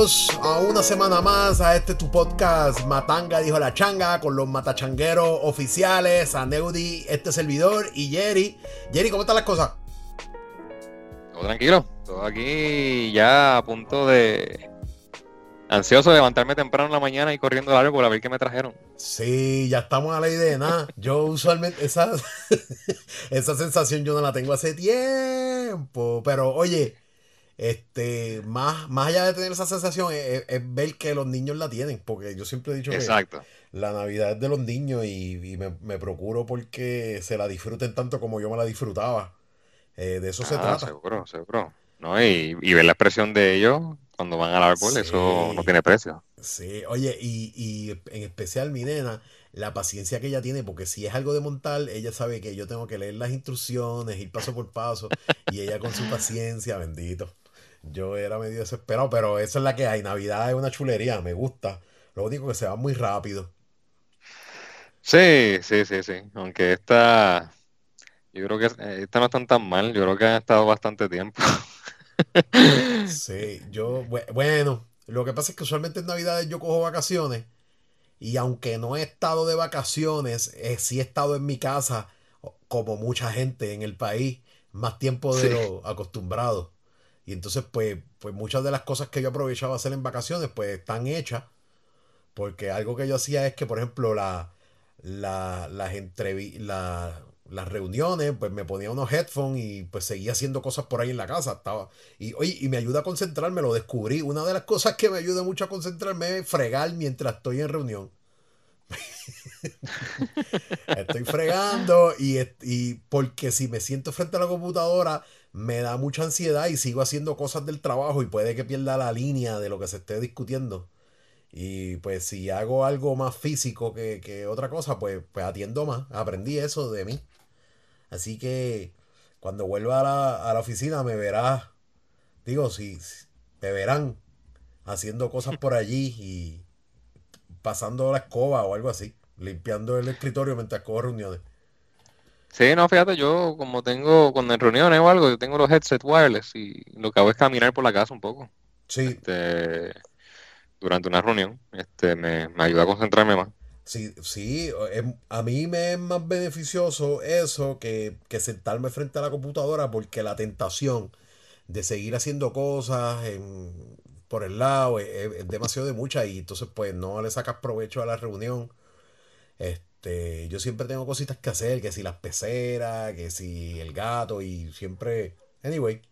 bienvenidos a una semana más a este tu podcast Matanga, dijo la changa, con los matachangueros oficiales, a Neudi, este servidor y Jerry. Jerry, ¿cómo están las cosas? Todo tranquilo, todo aquí ya a punto de ansioso de levantarme temprano en la mañana y corriendo al árbol a ver qué me trajeron. Sí, ya estamos a la idea de nada. Yo usualmente esa, esa sensación yo no la tengo hace tiempo, pero oye, este, más, más allá de tener esa sensación, es, es ver que los niños la tienen, porque yo siempre he dicho Exacto. que la Navidad es de los niños y, y me, me procuro porque se la disfruten tanto como yo me la disfrutaba. Eh, de eso se Ah, trata. seguro, seguro. ¿No? Y, y ver la expresión de ellos cuando van al árbol, Sí. eso no tiene precio. Sí, oye, y, y en especial mi nena, la paciencia que ella tiene, porque si es algo de montar, ella sabe que yo tengo que leer las instrucciones, ir paso por paso, y ella con su paciencia, bendito. Yo era medio desesperado, pero esa es la que hay. Navidad es una chulería, me gusta. Lo único que se va muy rápido. Sí, sí, sí, sí. Aunque esta, yo creo que eh, esta no están tan mal. Yo creo que han estado bastante tiempo. Sí, yo, bue- bueno, lo que pasa es que usualmente en Navidades yo cojo vacaciones y aunque no he estado de vacaciones, eh, sí he estado en mi casa, como mucha gente en el país, más tiempo de Sí. lo acostumbrado. Y entonces, pues, pues muchas de las cosas que yo aprovechaba hacer en vacaciones, pues están hechas, porque algo que yo hacía es que, por ejemplo, la, la, las entrevi- la- las reuniones, pues me ponía unos headphones y pues seguía haciendo cosas por ahí en la casa. Estaba, y, oye, y me ayuda a concentrarme, lo descubrí. Una de las cosas que me ayuda mucho a concentrarme es fregar mientras estoy en reunión. Estoy fregando y, y porque si me siento frente a la computadora me da mucha ansiedad y sigo haciendo cosas del trabajo y puede que pierda la línea de lo que se esté discutiendo. Y pues si hago algo más físico que, que otra cosa, pues, pues atiendo más. Aprendí eso de mí. Así que cuando vuelva a la, a la oficina me verás, digo, si- me verán haciendo cosas por allí y pasando la escoba o algo así, limpiando el escritorio mientras cojo reuniones. Sí, no, fíjate, yo como tengo, cuando en reuniones o algo, yo tengo los headset wireless y lo que hago es caminar por la casa un poco. Sí, Este, durante una reunión, este, me, me ayuda a concentrarme más. sí, sí, em- a mí me es más beneficioso eso que, que sentarme frente a la computadora porque la tentación de seguir haciendo cosas en- por el lado es, es- es demasiado de mucha y entonces pues no le sacas provecho a la reunión. Este, yo siempre tengo cositas que hacer, que si las peceras, que si el gato y siempre, anyway,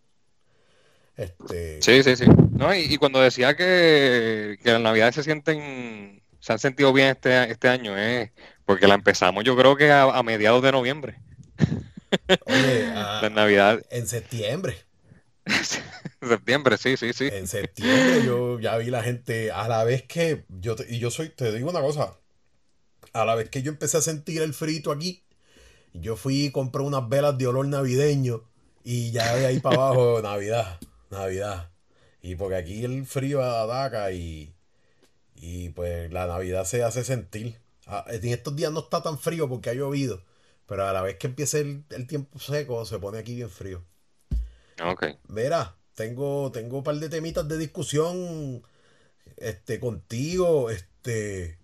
este, Sí, sí, sí. No, y, y cuando decía que, que las navidades se sienten, se han sentido bien este, este año, es porque la empezamos yo creo que a, a mediados de noviembre. oye, a- Las navidades, en septiembre. septiembre, sí, sí, sí. En septiembre yo ya vi la gente, a la vez que yo, y yo soy, te digo una cosa, a la vez que yo empecé a sentir el frito aquí, yo fui y compré unas velas de olor navideño y ya de ahí para abajo, Navidad, Navidad. Y porque aquí el frío ataca y, y pues la Navidad se hace sentir. Ah, En estos días no está tan frío porque ha llovido, pero a la vez que empiece el, el tiempo seco se pone aquí bien frío. Ok. Mira, tengo, tengo un par de temitas de discusión este, contigo. Este,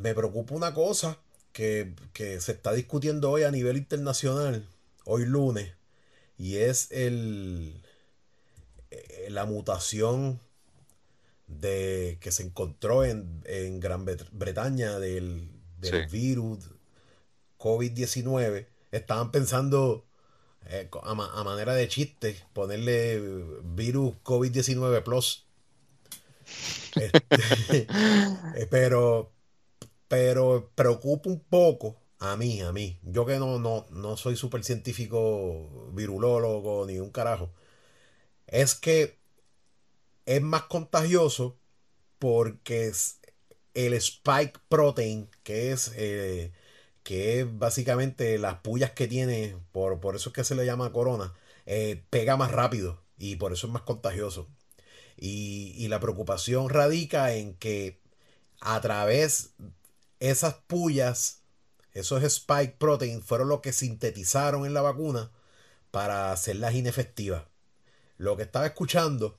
me preocupa una cosa que, que se está discutiendo hoy a nivel internacional, hoy lunes, y es el, eh, la mutación de que se encontró en, en Gran Bret- Bretaña del, del Sí. virus COVID-19. Estaban pensando eh, a, ma- a manera de chiste, ponerle virus COVID-19 Plus. Este, eh, pero, pero preocupa un poco a mí, a mí. Yo que no, no, no soy súper científico, virulólogo, ni un carajo. Es que es más contagioso porque es el spike protein, que es eh, que es básicamente las pullas que tiene, por, por eso es que se le llama corona, eh, pega más rápido y por eso es más contagioso. Y, y la preocupación radica en que a través esas pullas, esos spike protein, fueron los que sintetizaron en la vacuna para hacerlas inefectivas. Lo que estaba escuchando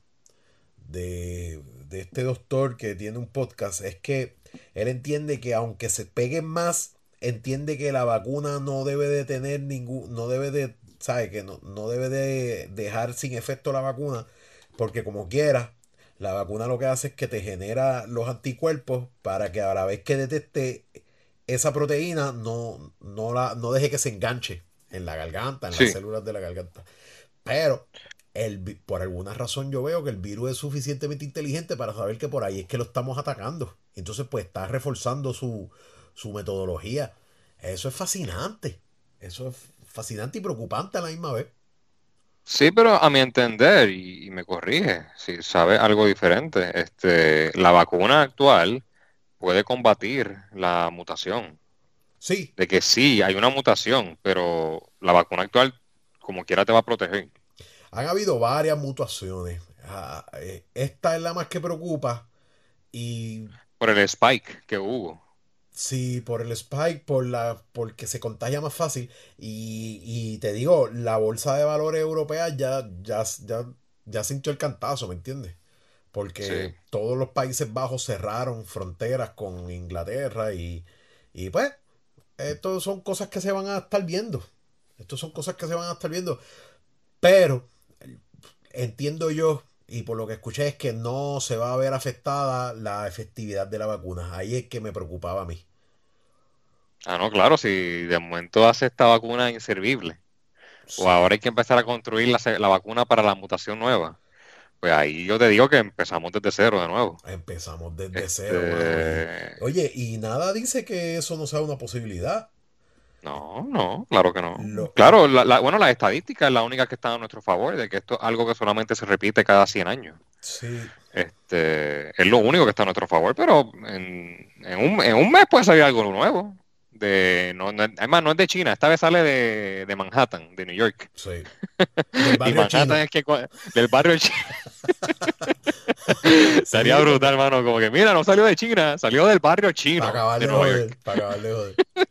de, de este doctor que tiene un podcast es que él entiende que aunque se peguen más, entiende que la vacuna no debe de tener ningún, no debe de, sabe que no, no debe de dejar sin efecto la vacuna, porque como quiera, la vacuna lo que hace es que te genera los anticuerpos para que a la vez que detecte esa proteína no, no, la, no deje que se enganche en la garganta, en las células de la garganta. Pero el, por alguna razón yo veo que el virus es suficientemente inteligente para saber que por ahí es que lo estamos atacando. Entonces pues está reforzando su, su metodología. Eso es fascinante. Eso es fascinante y preocupante a la misma vez. Sí, pero a mi entender, y, me corrige si sabe algo diferente, este, la vacuna actual puede combatir la mutación. Sí. De que sí, hay una mutación, pero la vacuna actual, como quiera, te va a proteger. Han habido varias mutaciones. Ah, eh, esta es la más que preocupa. Y. Por el spike que hubo. Sí, por el spike, por la, porque se contagia más fácil. Y, te digo, la bolsa de valores europea ya, ya, ya, ya sintió el cantazo, ¿me entiendes? Porque todos los Países Bajos cerraron fronteras con Inglaterra y, y pues, esto son cosas que se van a estar viendo. Esto son cosas que se van a estar viendo. Pero entiendo yo, y por lo que escuché, es que no se va a ver afectada la efectividad de la vacuna. Ahí es que me preocupaba a mí. Ah, no, claro, si de momento hace esta vacuna inservible, o ahora hay que empezar a construir la, vacuna para la mutación nueva, pues ahí yo te digo que empezamos desde cero de nuevo. Empezamos desde cero. Este Oye, y nada dice que eso no sea una posibilidad. No, no, claro que no. Claro, la, bueno, las estadísticas es la única que está a nuestro favor, de que esto es algo que solamente se repite cada 100 años. Sí. Este, es lo único que está a nuestro favor, pero en, un, en un mes puede salir algo nuevo de no, además no es de China, esta vez sale de, de Manhattan, de New York. Sí. y Manhattan es que del barrio chino. Sería brutal, hermano, como que mira, no salió de China, salió del barrio chino. Para acabar de, joder, para acabar de joder.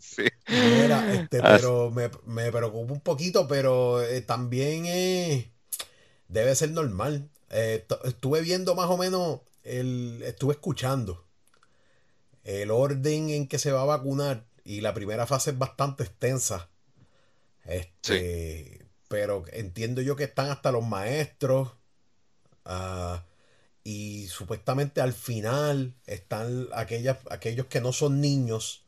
sí. Mira, este, pero me, me preocupa un poquito, pero eh, también eh, debe ser normal. Eh, estuve viendo más o menos, el, estuve escuchando el orden en que se va a vacunar y la primera fase es bastante extensa. Este, Pero entiendo yo que están hasta los maestros. Ah, y supuestamente al final están aquellas, aquellos que no son niños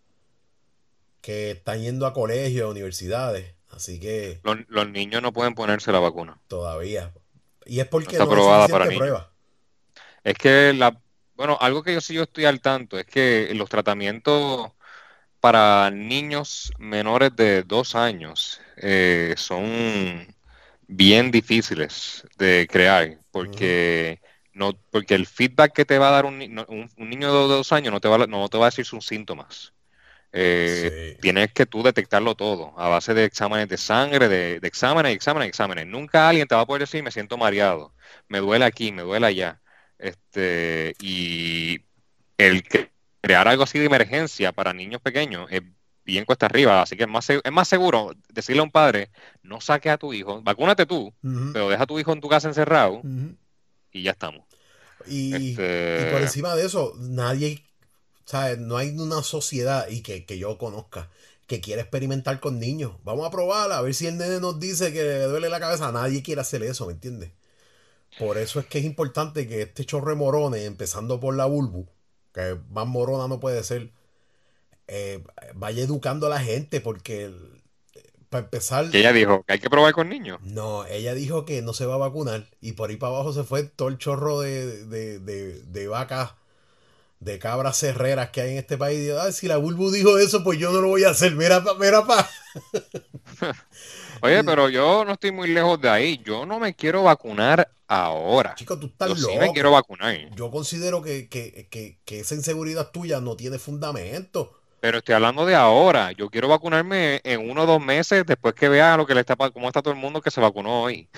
que están yendo a colegios, a universidades. Así que. Los, niños no pueden ponerse la vacuna. Todavía. Y es porque no, está para prueba. Es que la, bueno, algo que yo sí yo estoy al tanto es que los tratamientos para niños menores de dos años eh, son bien difíciles de crear porque no porque el feedback que te va a dar un, niño de dos años no te va, no te va a decir sus síntomas. Eh, tienes que tú detectarlo todo a base de exámenes de sangre, de, de exámenes, exámenes, exámenes. Nunca alguien te va a poder decir me siento mareado, me duele aquí, me duele allá. Este, y el crear algo así de emergencia para niños pequeños es bien cuesta arriba, así que es más, es más seguro decirle a un padre, no saques a tu hijo, vacúnate tú, pero deja a tu hijo en tu casa encerrado y ya estamos. Y, este y, por encima de eso, nadie, ¿sabes? No hay una sociedad y que, que yo conozca que quiera experimentar con niños. Vamos a probar a ver si el nene nos dice que le duele la cabeza. Nadie quiere hacer eso, ¿me entiendes? Por eso es que es importante que este chorre morone, empezando por la Bulbu, que más morona no puede ser, eh, vaya educando a la gente, porque para empezar. ella dijo que hay que probar con niños. No, ella dijo que no se va a vacunar, y por ahí para abajo se fue todo el chorro de, de, de, de vacas, de cabras cerreras que hay en este país. Y si la Bulbu dijo eso, pues yo no lo voy a hacer. Mira, mira, pa. Oye, pero yo no estoy muy lejos de ahí. Yo no me quiero vacunar ahora. Chico, tú estás yo Sí me quiero vacunar. Yo considero que, esa inseguridad tuya no tiene fundamento. Pero estoy hablando de ahora. Yo quiero vacunarme en uno o dos meses después que vea lo que le está cómo está todo el mundo que se vacunó hoy.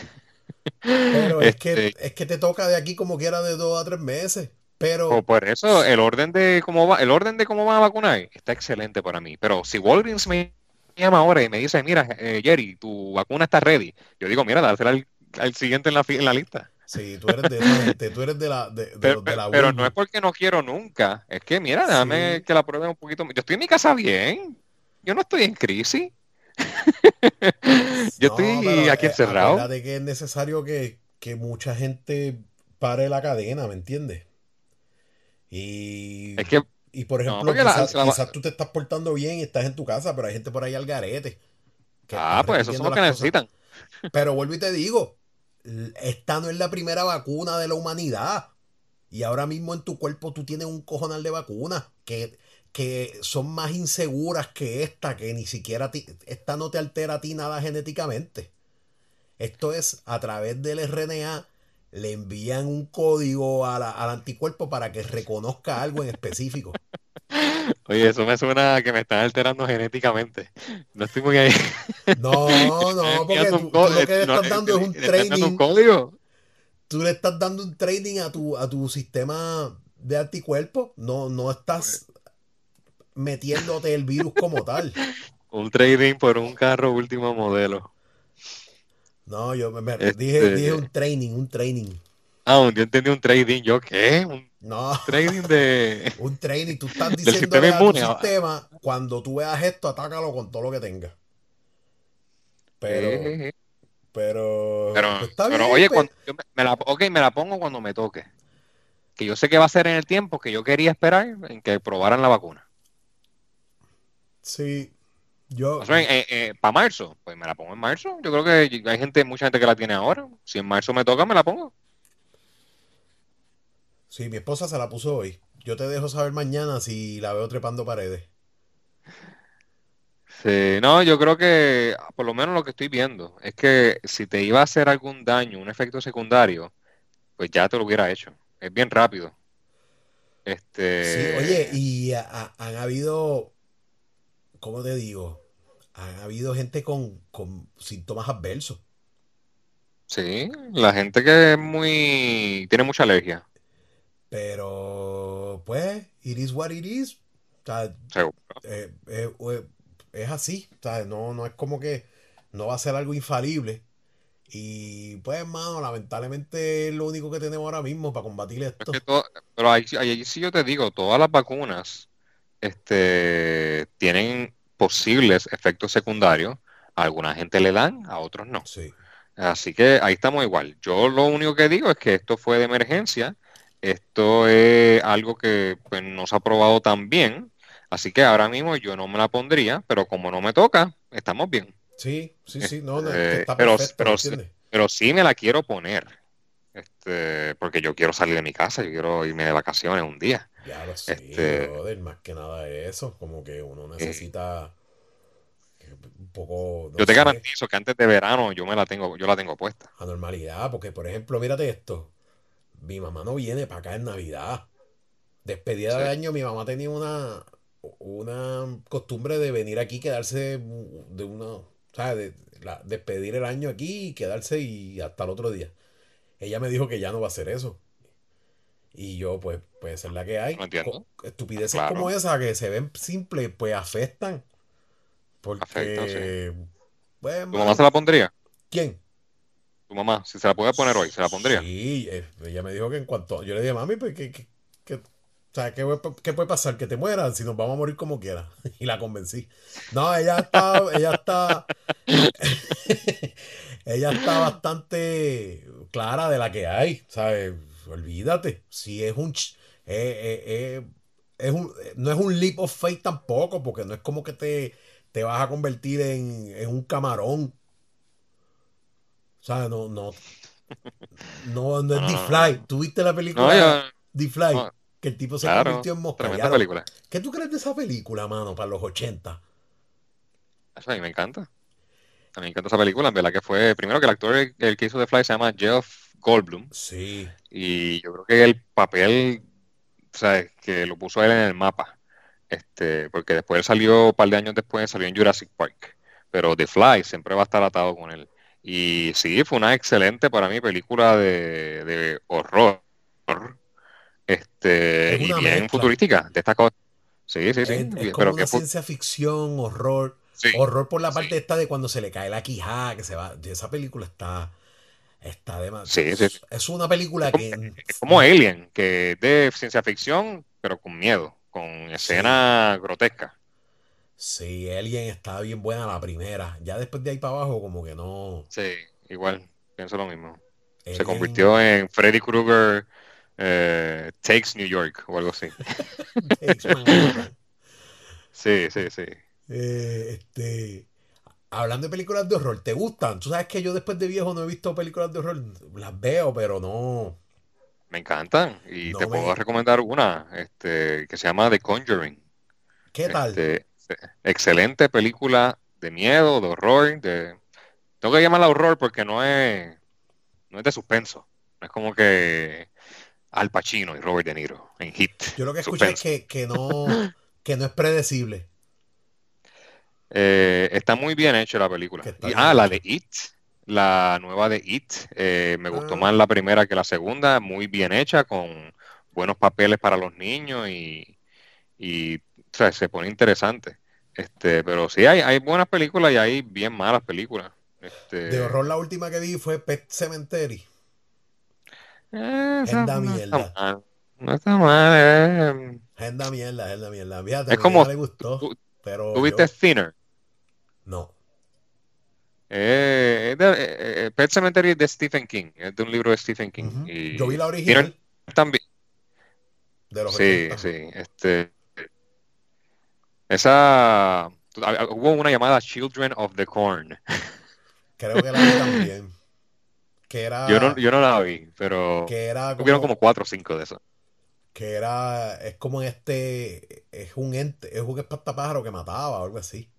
Pero es, que, este es que te toca de aquí como quiera de dos a tres meses. Pero pues por eso el orden de cómo va, el orden de cómo van a vacunar está excelente para mí. Pero si Walgreens me llama ahora y me dice, mira, eh, Jerry, tu vacuna está ready, yo digo, mira, dásela al, al siguiente en la, en la lista. Sí, tú eres de esa gente, tú eres de la, de, pero, de la pero no es porque no quiero nunca, es que mira, déjame que la prueben un poquito. Yo estoy en mi casa bien, yo no estoy en crisis. yo estoy aquí eh, encerrado. de que es necesario que, que mucha gente pare la cadena, ¿me entiendes? Y, es que, y por ejemplo, quizás, tú te estás portando bien y estás en tu casa, pero hay gente por ahí al garete. Ah, pues eso son los que necesitan. Pero vuelvo y te digo, esta no es la primera vacuna de la humanidad. Y ahora mismo en tu cuerpo tú tienes un cojonal de vacunas que, que son más inseguras que esta, que ni siquiera esta no te altera a ti nada genéticamente. Esto es a través del RNA, le envían un código al anticuerpo para que reconozca algo en específico. Oye, eso me suena a que me están alterando genéticamente. No estoy muy ahí. No, no, porque tú, lo que le estás dando es un training. Un código. Tú le estás dando un training a tu, a tu sistema de anticuerpos. No, no estás metiéndote el virus como tal. Un trading por un carro último modelo. No, yo me, dije, este dije un training, un training. Ah, yo entendí un trading. ¿Yo qué? Un no. Trading de. Un training. Tú estás diciendo a tu sistema, cuando tú veas esto, atácalo con todo lo que tenga. Pero. Pero. Pero, pues está bien, oye, pues. cuando yo me, la, ok, me la pongo cuando me toque. Que yo sé que va a ser en el tiempo que yo quería esperar en que probaran la vacuna. Sí. Yo. Eh, eh, para marzo, pues me la pongo en marzo. Yo creo que hay gente, mucha gente que la tiene ahora. Si en marzo me toca, me la pongo. Sí, mi esposa se la puso hoy. Yo te dejo saber mañana si la veo trepando paredes. Sí, no, yo creo que por lo menos lo que estoy viendo es que si te iba a hacer algún daño, un efecto secundario, pues ya te lo hubiera hecho. Es bien rápido. Este... Sí, oye, y han habido, ¿cómo te digo? Han habido gente con, con síntomas adversos. Sí, la gente que es muy, tiene mucha alergia. Pero, pues, it is what it is. Eh, eh, eh, es así. No, no es como que no va a ser algo infalible. Y pues, hermano, lamentablemente es lo único que tenemos ahora mismo para combatir esto. pero ahí, sí yo te digo, todas las vacunas este, tienen posibles efectos secundarios. A alguna gente le dan, a otros no. Sí. Así que ahí estamos igual. Yo lo único que digo es que esto fue de emergencia esto es algo que pues, no se ha probado tan bien, así que ahora mismo yo no me la pondría, pero como no me toca, estamos bien. Sí, sí, sí, no, no está pero, pero, pero, sí me la quiero poner, este, porque yo quiero salir de mi casa, yo quiero irme de vacaciones un día. Ya lo sé, este, más que nada eso, como que uno necesita un poco. yo te garantizo que antes de verano yo me la tengo, yo la tengo puesta. A normalidad, porque por ejemplo, mírate esto mi mamá no viene para acá en Navidad. Despedida de año, mi mamá tenía una, una costumbre de venir aquí, quedarse de una, ¿sabes? De, despedir el año aquí y quedarse y hasta el otro día. Ella me dijo que ya no va a hacer eso. Y yo, pues, puede ser la que hay. Estupideces como esa que se ven simples, pues afectan. Porque. Pues, ¿Tu mamá se la pondría? ¿Quién? Mamá, si se la puede poner hoy, ¿se la pondría? Sí, eh, ella me dijo que en cuanto. Yo le dije, mami, pues que. ¿qué, puede pasar? Que te mueras si nos vamos a morir como quiera. Y la convencí. No, ella está. ella está. ella está bastante clara de la que hay. ¿Sabes? Olvídate. Si es un. Eh, eh, es un no es un leap of faith tampoco, porque no es como que te, te vas a convertir en, en un camarón o sea, no, no. No, no es The Fly. ¿Tuviste la película The Fly? que el tipo se convirtió en mosca. película. ¿Qué tú crees de esa película, mano, para los 80? Eso a mí me encanta. A mí me encanta esa película, en verdad que fue, primero que el actor el que hizo The Fly se llama Jeff Goldblum. Sí. Y yo creo que el papel, o sea, que lo puso él en el mapa. Este, porque después salió, un par de años después, salió en Jurassic Park. Pero The Fly siempre va a estar atado con él. Y sí, fue una excelente para mí película de, de horror. Este, y bien futurística de esta cosa. Sí, sí, sí. Es, como una ciencia ficción, horror. horror por la parte esta de cuando se le cae la quijada, que se va. Esa película está. Está de más. Sí, sí. Es una película que. Es como Alien, que es de ciencia ficción, pero con miedo, con escena grotesca. Sí, Alien estaba bien buena la primera. Ya después de ahí para abajo, como que no. Sí, igual, pienso lo mismo. Se convirtió en Freddy Krueger eh, Takes New York o algo así. sí, sí, sí. Eh, este, hablando de películas de horror, ¿te gustan? Tú sabes que yo después de viejo no he visto películas de horror. Las veo, pero no. Me encantan. Y te puedo recomendar una este, que se llama The Conjuring. ¿Qué tal? Este, excelente película de miedo, de horror. De... Tengo que llamarla horror porque no es, no es de suspenso. No es como que Al Pacino y Robert De Niro en Hit. Yo lo que escuché es que, no, que no es predecible. Eh, está muy bien hecha la película. ah, la de It, la nueva de It, eh, me gustó ah. más la primera que la segunda, muy bien hecha, con buenos papeles para los niños y, y se pone interesante. Este, pero sí, hay, hay buenas películas y hay bien malas películas. Este... De horror la última que vi fue Pet Cemetery. Eh, Genda mierda. No está mal, eh. Genda mierda, Genda mierda. Fíjate, es como. Le gustó, pero ¿Tuviste Thinner? No. Eh, de, eh, eh, Pet Cemetery es de Stephen King, es de un libro de Stephen King. y Yo vi la original. También. De los sí, sí. Este, esa. Hubo una llamada Children of the Corn. Creo que la vi también. Que era, yo, no, yo no la vi, pero. Que era como, como cuatro o cinco de esas. Que era. Es como en este. Es un ente. Es un espantapájaro que mataba o algo así.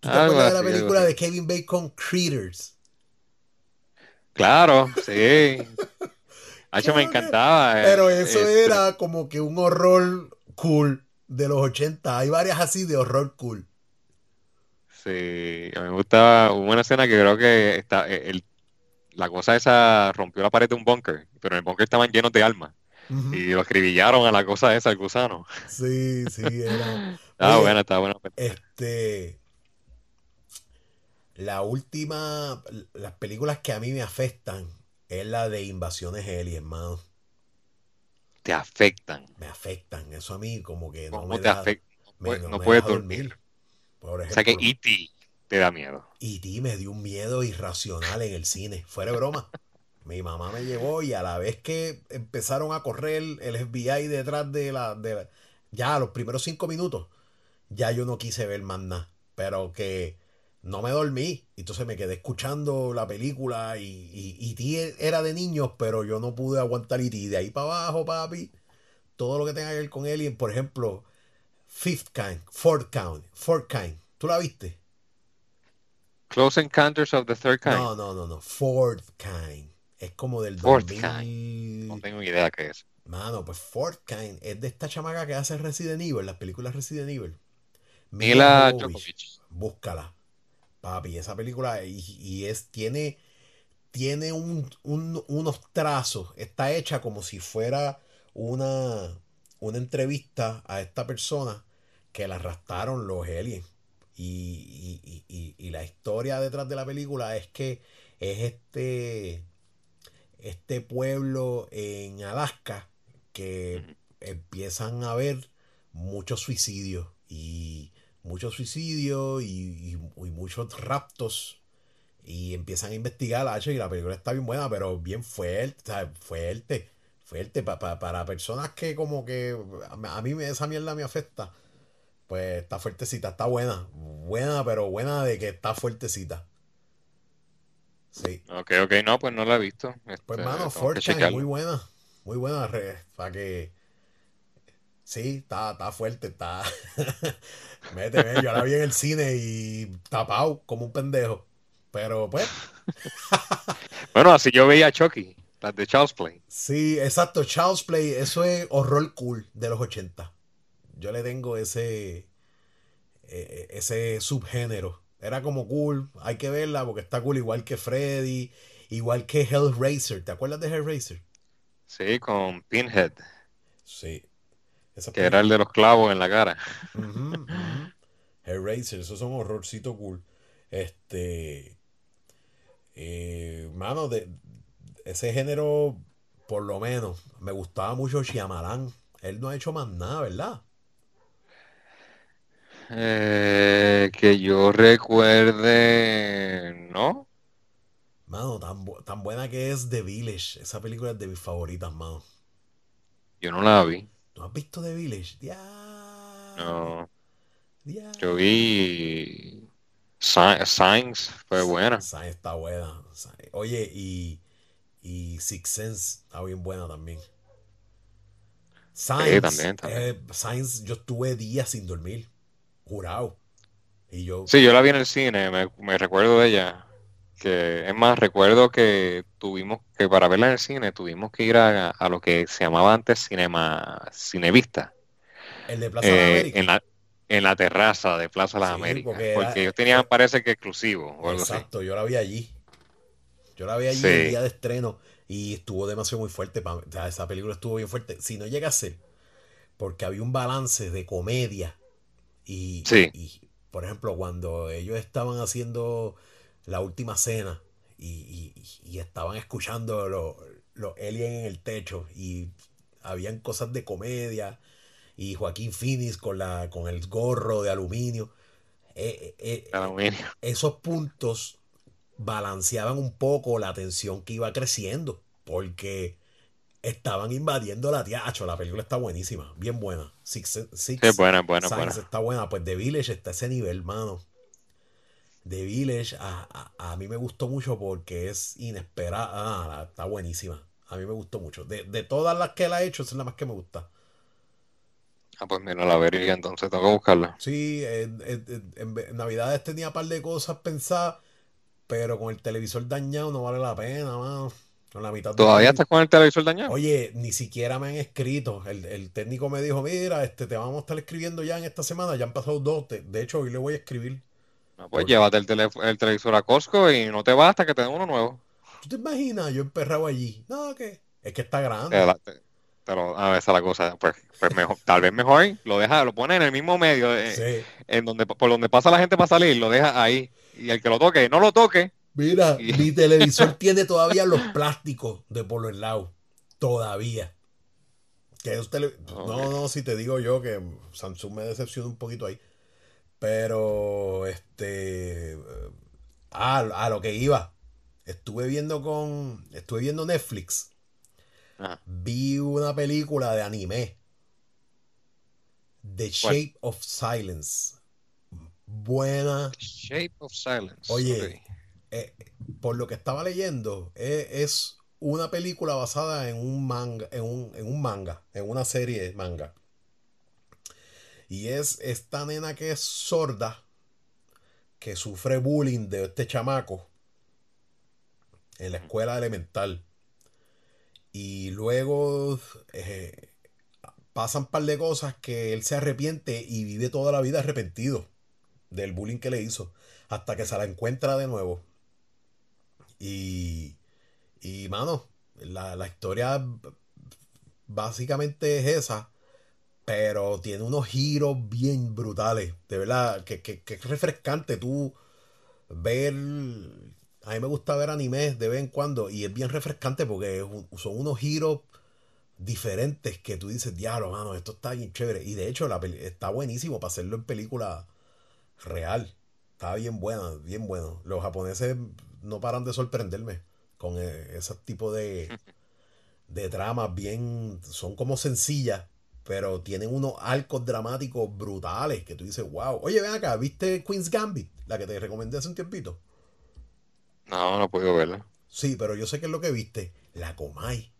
¿Tú te acuerdas de la película de Kevin Bacon, Critters? Claro, sí. Hacho me encantaba. Eh, Pero eso este era como que un horror cool de los 80. Hay varias así de horror cool. Sí, a mí me gustaba. Una escena que creo que está, eh, el, la cosa esa rompió la pared de un búnker, pero en el búnker estaban llenos de almas. Y lo escribillaron a la cosa esa, al gusano. Sí, sí, era. estaba buena, estaba buena. Este la última, las películas que a mí me afectan es la de Invasiones Alien, hermano. Te afectan. Me afectan. Eso a mí como que no me te afecta? no, puedes dormir. Por ejemplo, o sea que E.T. te da miedo. E.T. me dio un miedo irracional en el cine. Fuera de broma. Mi mamá me llevó y a la vez que empezaron a correr el FBI detrás de la... De ya los primeros cinco minutos, ya yo no quise ver más nada. Pero que no me dormí. Entonces me quedé escuchando la película y, y, era de niños, pero yo no pude aguantar y De ahí para abajo, papi, todo lo que tenga que ver con Alien, por ejemplo, Fifth Kind, Fourth Kind, Fourth Kind. ¿Tú la viste? Close Encounters of the Third Kind. No, no, no, no. Fourth Kind. Es como del Fourth Kind. No tengo idea qué es. Mano, pues Fourth Kind es de esta chamaca que hace Resident Evil, las películas Resident Evil. Mila Jovovich. Búscala. Papi, esa película y, es, tiene, tiene unos trazos, está hecha como si fuera una, una entrevista a esta persona que la arrastraron los aliens. Y, y, la historia detrás de la película es que es este, este pueblo en Alaska que empiezan a ver muchos suicidios y muchos suicidios y, muchos raptos. Y empiezan a investigar la H y la película está bien buena, pero bien fuerte, fuerte, fuerte. para personas que como que a mí esa mierda me afecta, pues está fuertecita, está buena. Buena, pero buena de que está fuertecita. Sí. Ok, ok, no, pues no la he visto. pues mano, Fortune, muy buena. Muy buena, para que Sí, está, está fuerte, está. Méteme, yo la vi en el cine y tapado como un pendejo. Pero pues. bueno, así yo veía a Chucky, las de Charles Play. Sí, exacto, Charles Play, eso es horror cool de los 80. yo le tengo ese, eh, ese subgénero. Era como cool, hay que verla porque está cool igual que Freddy, igual que Hellraiser. ¿Te acuerdas de Hellraiser? Sí, con Pinhead. Sí. Que era el de los clavos en la cara. Hellraiser, esos son horrorcitos cool. Este. Eh, mano, de ese género, por lo menos, me gustaba mucho Shyamalan. Él no ha hecho más nada, ¿verdad? Eh, que yo recuerde, ¿no? Mano, tan, tan buena que es The Village. Esa película es de mis favoritas, mano. Yo no la vi. ¿No has visto The Village? No. Yo vi Science, fue buena. Science está buena. Oye, y, y Six Sense está bien buena también. Science, también, eh, Science, yo estuve días sin dormir, jurado. Y yo... Sí, yo la vi en el cine, me, recuerdo de ella. Que es más, recuerdo que tuvimos que para verla en el cine tuvimos que ir a, lo que se llamaba antes Cinema Cinevista. El de Plaza eh, América. En la, en la terraza de Plaza de las Américas. Porque, ellos tenían, parece que exclusivo o algo Exacto, yo la vi allí. Yo la vi allí el día de estreno y estuvo demasiado muy fuerte. esa película estuvo bien fuerte. Si no llega a ser, porque había un balance de comedia. Y, por ejemplo, cuando ellos estaban haciendo la última cena y, estaban escuchando los, los aliens en el techo y habían cosas de comedia y Joaquín Phoenix con, la, con el gorro de aluminio. Eh, eh, eh, esos puntos balanceaban un poco la tensión que iba creciendo porque estaban invadiendo la tiacho. La película está buenísima, bien buena. Six, Six buena, buena, buena. Está buena. Pues The Village está a ese nivel, mano. The Village a, a, mí me gustó mucho porque es inesperada. Ah, está buenísima. A mí me gustó mucho. De, de todas las que él ha hecho, esa es la más que me gusta. Ah, pues mira, la vería, entonces tengo que buscarla. Sí, en, Navidades tenía un par de cosas pensadas, pero con el televisor dañado no vale la pena, mano. la mitad ¿Todavía estás con el televisor dañado? Oye, ni siquiera me han escrito. El, técnico me dijo, mira, este, te vamos a estar escribiendo ya en esta semana. Ya han pasado dos. de hecho, hoy le voy a escribir. Pues llévate el, televisor a Costco y no te vas hasta que te den uno nuevo. ¿Tú te imaginas? Yo emperrado allí. No, que es que está grande. Pero a veces la cosa, pues, pues mejor, tal vez mejor lo deja, lo pone en el mismo medio, eh, en donde por donde pasa la gente para salir, lo deja ahí. Y el que lo toque, no lo toque. Mira, mi televisor tiene todavía los plásticos de Polo el lado. Todavía. Que No, no, si te digo yo que Samsung me decepciona un poquito ahí. Pero, este. Ah, a lo que iba. Estuve viendo con. Estuve viendo Netflix vi una película de anime. The Shape of Silence. Buena. Shape of Silence. Oye, eh, por lo que estaba leyendo, eh, es una película basada en un manga, en un, en un manga, en una serie de manga. Y es esta nena que es sorda, que sufre bullying de este chamaco en la escuela elemental. Y luego eh, pasan un par de cosas que él se arrepiente y vive toda la vida arrepentido del bullying que le hizo. Hasta que se la encuentra de nuevo. Y, y mano, la, historia básicamente es esa. Pero tiene unos giros bien brutales. De verdad, que, que, que es refrescante tú ver a mí me gusta ver animes de vez en cuando y es bien refrescante porque son unos giros diferentes que tú dices, diablo, mano, esto está bien chévere. Y de hecho, la está buenísimo para hacerlo en película real. Está bien buena, bien bueno. Los japoneses no paran de sorprenderme con e, ese tipo de, de tramas bien. Son como sencillas, pero tienen unos arcos dramáticos brutales que tú dices, wow. Oye, ven acá, ¿viste Queen's Gambit? La que te recomendé hace un tiempito. No, no puedo verla. Sí, pero yo sé que es lo que viste. La Comay.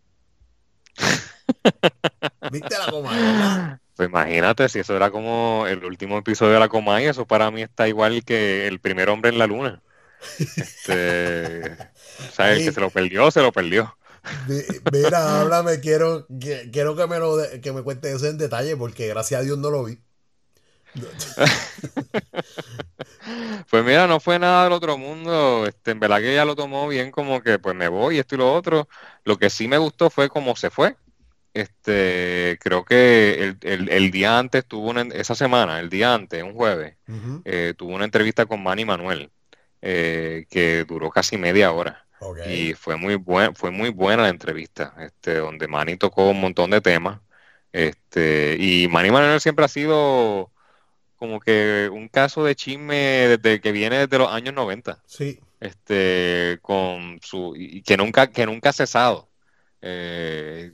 ¿Viste la Comay, verdad? Pues imagínate, si eso era como el último episodio de la Comay, eso para mí está igual que el primer hombre en la luna. Este, o sea, el que se lo perdió, se lo perdió. Mira, háblame, quiero, quiero que me lo que me cuente eso en detalle, porque gracias a Dios no lo vi. pues mira, no fue nada del otro mundo. Este, en verdad que ella lo tomó bien como que pues me voy, esto y lo otro. Lo que sí me gustó fue cómo se fue. Este, creo que el, día antes tuvo una, esa semana, el día antes, un jueves, eh, tuvo una entrevista con Manny Manuel, eh, que duró casi media hora. Y fue muy buen, fue muy buena la entrevista, este, donde Manny tocó un montón de temas. Este, y Manny Manuel siempre ha sido como que un caso de chisme desde que viene desde los años 90. Sí. Este, con su, y que nunca, que nunca ha cesado. Eh,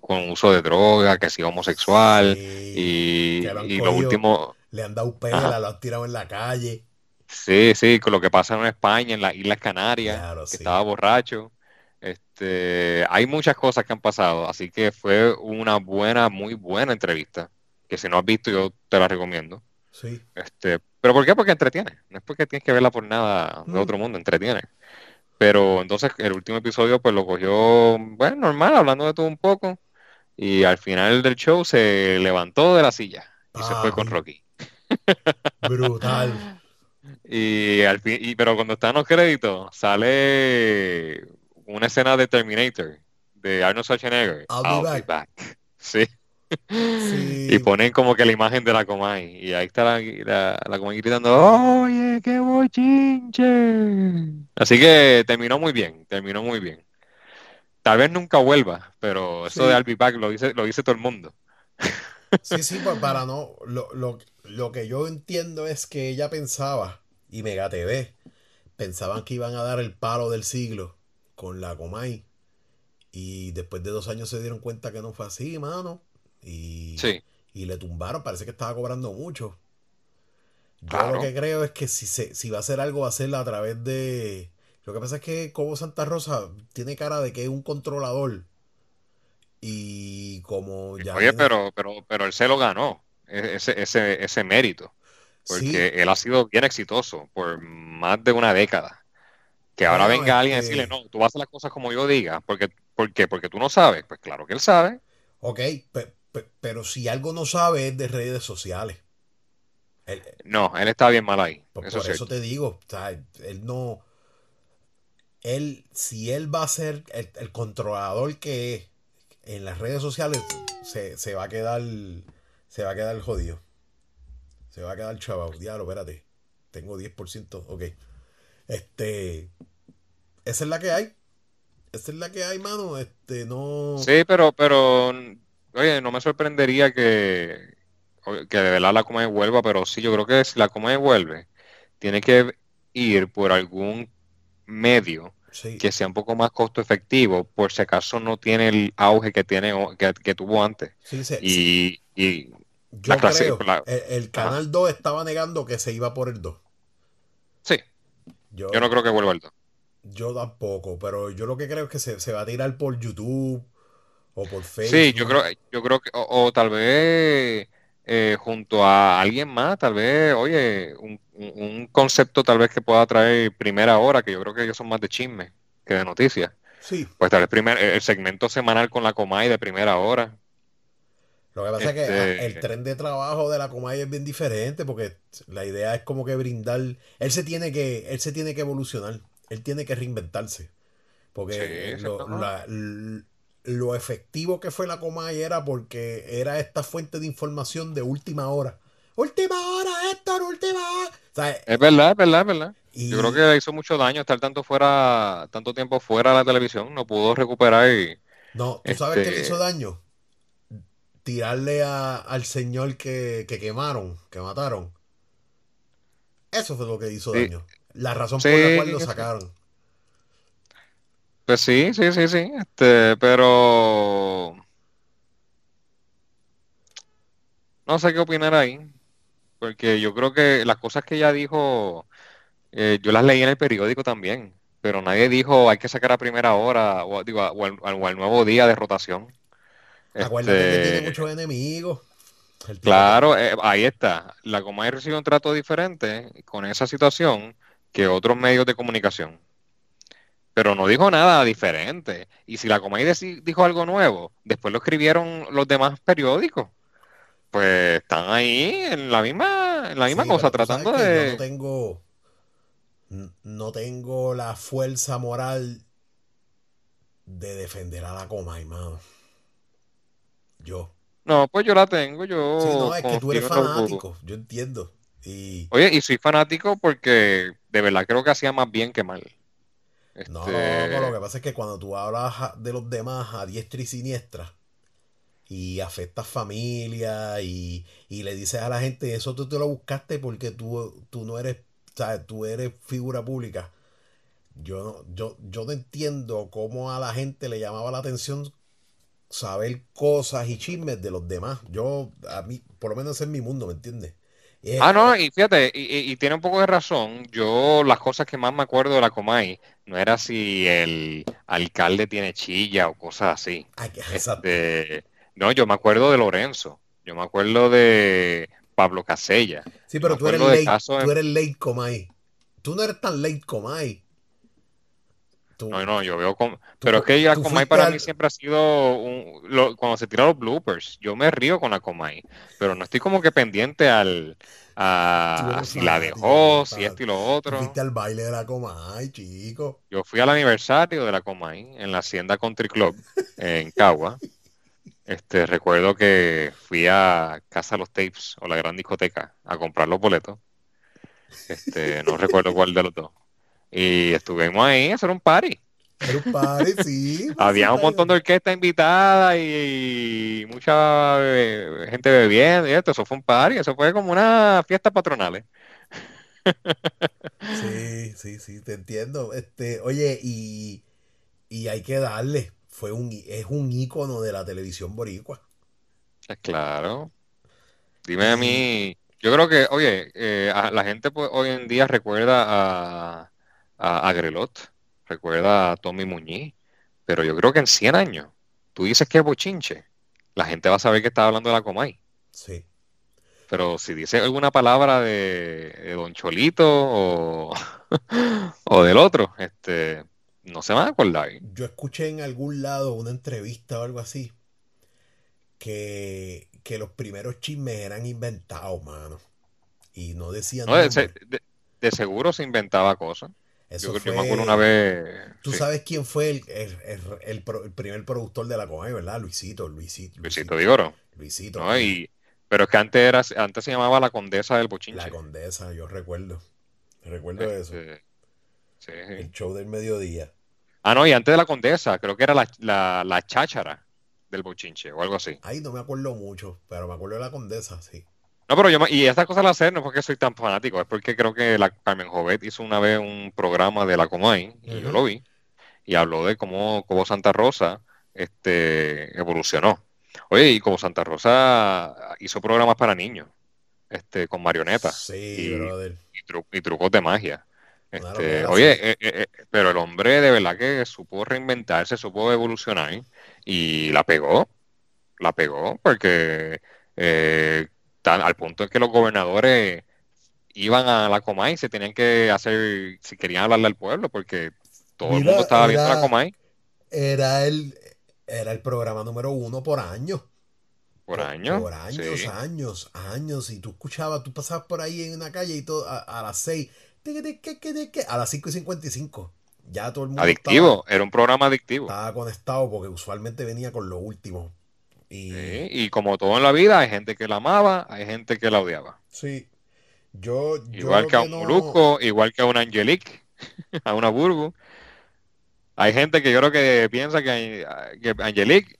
con uso de droga, que sido homosexual y, lo último le han dado pela, lo han tirado en la calle. Sí, sí, con lo que pasa en España, en las Islas Canarias, que estaba borracho. Este, hay muchas cosas que han pasado, así que fue una buena, muy buena entrevista que si no has visto yo te la recomiendo. Sí. Este, pero ¿por qué? Porque entretiene. No es porque tienes que verla por nada de mm. otro mundo, entretiene. Pero entonces el último episodio pues lo cogió, bueno, normal, hablando de todo un poco. Y al final del show se levantó de la silla y se fue con Rocky. Brutal. y al fin, y, pero cuando están los créditos, sale una escena de Terminator de Arnold Schwarzenegger. I'll, be, back. Sí. Y ponen como que la imagen de la Comay. Y ahí está la, la, Comay gritando, oye, qué bochinche. Así que terminó muy bien, terminó muy bien. Tal vez nunca vuelva, pero eso de I'll back lo dice, lo dice todo el mundo. Sí, sí, pues para no. Lo, lo, lo que yo entiendo es que ella pensaba, y Mega TV, pensaban que iban a dar el palo del siglo con la Comay. Y después de dos años se dieron cuenta que no fue así, mano. Y, y le tumbaron, parece que estaba cobrando mucho. Yo lo que creo es que si, se, si va a hacer algo, va a hacerlo a través de... Lo que pasa es que Cobo Santa Rosa tiene cara de que es un controlador. Y como ya... Oye, pero, pero, pero él se lo ganó, e, ese, ese, ese mérito. Porque él ha sido bien exitoso por más de una década. Que ahora venga alguien a decirle, no, tú vas a hacer las cosas como yo diga. Porque, ¿Por qué? Porque tú no sabes. Pues claro que él sabe. Ok, pero si algo no sabe es de redes sociales. no, él está bien mal ahí. Por eso, te digo, él no. Él, si él va a ser el, controlador que es en las redes sociales, se, va a quedar. Se va a quedar jodido. Se va a quedar chaval. Diablo, espérate. Tengo 10%. Ok. Este. Esa es la que hay. Esa es la que hay, mano. Este, no. Sí, pero, pero Oye, no me sorprendería que, que de verdad la Comay vuelva, pero sí, yo creo que si la Comay vuelve, tiene que ir por algún medio que sea un poco más costo efectivo, por si acaso no tiene el auge que tiene que, tuvo antes. Sí, y, y yo creo, el, Canal 2 estaba negando que se iba por el 2. Sí. Yo, no creo que vuelva el 2. Yo tampoco, pero yo lo que creo es que se, se va a tirar por YouTube o por Facebook. Sí, yo creo, yo creo que, o, tal vez eh, junto a alguien más, tal vez, oye, un, concepto tal vez que pueda traer primera hora, que yo creo que ellos son más de chisme que de noticias. Sí. Pues tal vez primer, el segmento semanal con la Comay de primera hora. Lo que pasa es que este el tren de trabajo de la Comay es bien diferente porque la idea es como que brindar. Él se tiene que, él se tiene que evolucionar. Él tiene que reinventarse. Porque la, lo efectivo que fue la Comay era porque era esta fuente de información de última hora. Última hora, Héctor, última hora. es verdad, es verdad, es verdad. Yo creo que le hizo mucho daño estar tanto fuera, tanto tiempo fuera de la televisión, no pudo recuperar y. No, ¿tú sabes qué le hizo este daño? Tirarle al señor que, quemaron, que mataron. Eso fue lo que hizo daño. La razón por la cual lo sacaron. Pues sí, sí, sí, sí. Este, pero no sé qué opinar ahí. Porque yo creo que las cosas que ella dijo, eh, yo las leí en el periódico también. Pero nadie dijo hay que sacar a primera hora o, digo, o, al, nuevo día de rotación. Acuérdate que tiene este, muchos enemigos. Claro, eh, ahí está. La Comay recibe un trato diferente con esa situación que otros medios de comunicación. pero no dijo nada diferente. Y si la Comay dijo algo nuevo, después lo escribieron los demás periódicos. Pues están ahí en la misma, en la misma cosa, tratando de. Yo no tengo. No tengo la fuerza moral de defender a la Comay, mano. Yo. No, pues yo la tengo, yo. Sí, no, es que tú eres fanático, yo entiendo. Y... Oye, y soy fanático porque de verdad creo que hacía más bien que mal. No, este lo que pasa es que cuando tú hablas de los demás a diestra y siniestra y afectas familia y, le dices a la gente eso tú te lo buscaste porque tú, tú no eres, sabes, tú eres figura pública. Yo, yo, yo no entiendo cómo a la gente le llamaba la atención saber cosas y chismes de los demás. Yo, a mí, por lo menos es mi mundo, ¿me entiendes? ah, no, y fíjate, y, tiene un poco de razón. Yo las cosas que más me acuerdo de la Comay no era si el alcalde tiene chilla o cosas así. Este, no, yo me acuerdo de Lorenzo. Yo me acuerdo de Pablo Casella. Sí, pero tú eres, late, tú eres late Comay. Tú no eres tan late Comay no, no, yo veo como... Pero es que la Comay para mí siempre ha sido un, cuando se tiran los bloopers, yo me río con la Comay, pero no estoy como que pendiente al a si la dejó, si esto y lo otro. Fuiste al baile de la Comay, chico. Yo fui al aniversario de la Comay en la Hacienda Country Club en Cagua. Este, recuerdo que fui a Casa Los Tapes o la gran discoteca a comprar los boletos. Este, no recuerdo cuál de los dos. Y estuvimos ahí a hacer un party. Era un party, sí. Había un montón de orquesta invitada y, mucha eh, gente bebiendo y esto. Eso fue un party, eso fue como una fiesta patronal. Sí, sí, sí, te entiendo. Este, oye, y, hay que darle. Fue un, es un ícono de la televisión boricua. Claro. Dime a mí, yo creo que, oye, eh, la gente pues, hoy en día recuerda a, a, Grelot, recuerda a Tommy Muñiz, pero yo creo que en 100 años, tú dices que es bochinche, la gente va a saber que está hablando de la Comay. Sí. Pero si dice alguna palabra de, Don Cholito o, o, del otro, este, no se van a acordar. Yo escuché en algún lado una entrevista o algo así que, los primeros chismes eran inventados, mano. Y no decían. No, de, seguro se inventaba cosas yo, me acuerdo una vez. Tú sabes quién fue el, el, primer productor de la Comay, ¿verdad? Luisito, Luisito. Luisito, Luisito Luisito. pero es que antes, era, antes se llamaba la Condesa del Bochinche. La Condesa, yo recuerdo. Recuerdo este, eso. Sí. El show del mediodía. Ah, no, y antes de la Condesa, creo que era la, la, la cháchara del Bochinche o algo así. Ay, no me acuerdo mucho, pero me acuerdo de la Condesa, sí. No, pero yo, y estas cosas las hacer no es porque soy tan fanático, es porque creo que la Carmen Jovet hizo una vez un programa de la Comay, y yo lo vi, y habló de cómo, cómo Santa Rosa este, evolucionó. Oye, y como Santa Rosa hizo programas para niños, este, con marionetas. Sí, y, trucos de magia. Este, oye, eh, eh, eh, pero el hombre de verdad que supo reinventarse, supo evolucionar y la pegó, la pegó, porque eh, al punto en que los gobernadores iban a la Comay y se tenían que hacer, si querían hablarle al pueblo, porque todo el mundo estaba viendo la Comay. Era el, era el programa número uno por año. Por año. Por años, años, años. Y tú escuchabas, tú pasabas por ahí en una calle y todo a, las seis, a las cinco y cincuenta y cinco. Ya todo el mundo. Adictivo, era un programa adictivo. Estaba conectado porque usualmente venía con lo último. Y, como todo en la vida, hay gente que la amaba, hay gente que la odiaba. Sí. Yo, igual que a un no... igual que a una Angelique, a una Burbu. Hay gente que yo creo que piensa que, que Angelique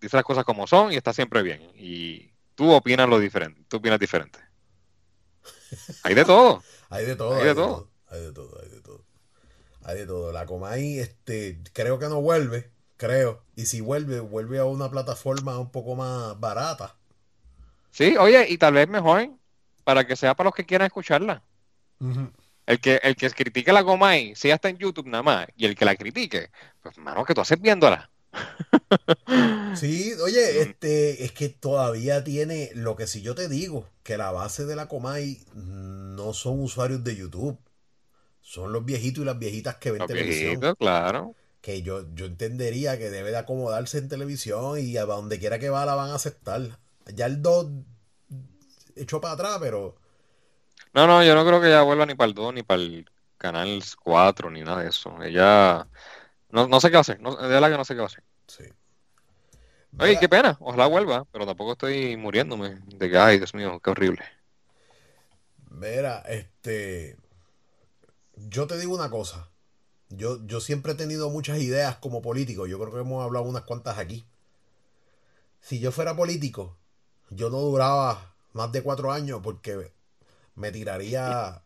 dice las cosas como son y está siempre bien. Y tú opinas lo diferente, tú opinas diferente. Hay de todo. hay de todo. Hay de, todo. Hay de todo, hay de todo. Hay de todo. La Comay, este, creo que no vuelve creo. Y si vuelve, vuelve a una plataforma un poco más barata. Sí, oye, y tal vez mejor para que sea para los que quieran escucharla. El que, el que critique la ahí, si está en YouTube nada más, y el que la critique, pues mano, que tú haces viéndola. Sí, oye, este, es que todavía tiene, lo que si yo te digo, que la base de la Comay no son usuarios de YouTube, son los viejitos y las viejitas que ven Los televisión. viejitos, claro. Que yo, yo entendería que debe de acomodarse en televisión y a donde quiera que va la van a aceptar. Ya el 2 echó para atrás, pero No, no, yo no creo que ella vuelva ni para el 2, ni para el canal 4, ni nada de eso. Ella, no, no sé qué va a hacer, no, de verdad que no sé qué va a hacer. sí. Oye, qué pena, ojalá vuelva, pero tampoco estoy muriéndome de que, ay, Dios mío, qué horrible. Mira, este. Yo te digo una cosa. Yo, yo siempre he tenido muchas ideas como político. Yo creo que hemos hablado unas cuantas aquí. Si yo fuera político, yo no duraba más de cuatro años porque me tiraría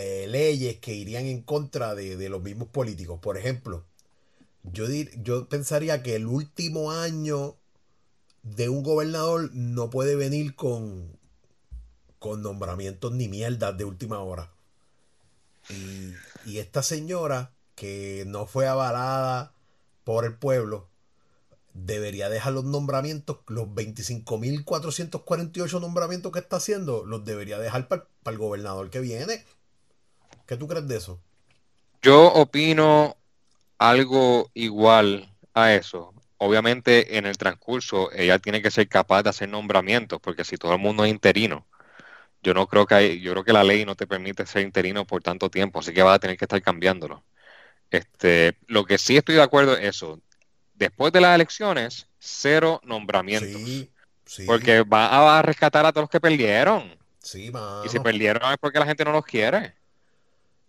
eh, leyes que irían en contra de, de los mismos políticos. Por ejemplo, yo, dir- yo pensaría que el último año de un gobernador no puede venir con, con nombramientos ni mierdas de última hora. Y, y esta señora, que no fue avalada por el pueblo, debería dejar los nombramientos, los 25.448 nombramientos que está haciendo, los debería dejar para el gobernador que viene. ¿Qué tú crees de eso? Yo opino algo igual a eso. Obviamente, en el transcurso, ella tiene que ser capaz de hacer nombramientos, porque si todo el mundo es interino, yo no creo que hay, yo creo que la ley no te permite ser interino por tanto tiempo, así que vas a tener que estar cambiándolo. Este, lo que sí estoy de acuerdo es eso. Después de las elecciones, cero nombramientos, Sí, sí, porque va a rescatar a todos los que perdieron. sí. Y si perdieron es porque la gente no los quiere.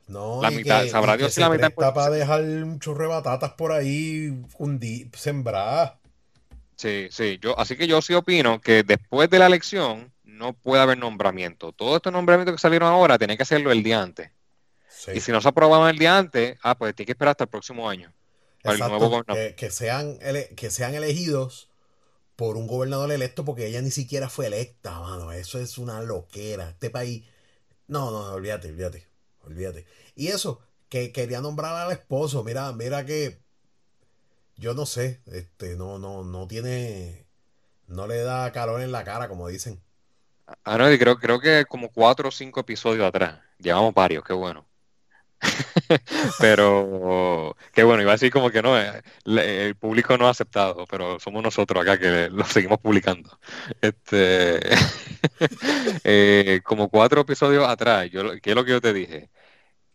No, La mitad, que, sabrá Dios si la mitad pues, para dejar un chorro de batatas por ahí sembradas. Sí, sí, yo, así que yo sí opino que después de la elección no puede haber nombramiento. Todos estos nombramientos que salieron ahora tienen que hacerlo el día antes. Sí. Y si no se aprobaban el día antes, ah, pues tiene que esperar hasta el próximo año. Para el Exacto, nuevo que, que sean ele- que sean elegidos por un gobernador electo porque ella ni siquiera fue electa, mano. Eso es una loquera. Este país. No, no, olvídate, olvídate. Y eso, que quería nombrar al esposo. Mira, mira que. Yo no sé. Este, no, no, no tiene. No le da calor en la cara, como dicen. Ah, no, creo, creo que como cuatro o cinco episodios atrás. Llevamos varios, qué bueno. Pero, qué bueno, iba a decir como que no, eh, el público no ha aceptado, pero somos nosotros acá que lo seguimos publicando. Este, eh, como cuatro episodios atrás, yo, ¿qué es lo que yo te dije?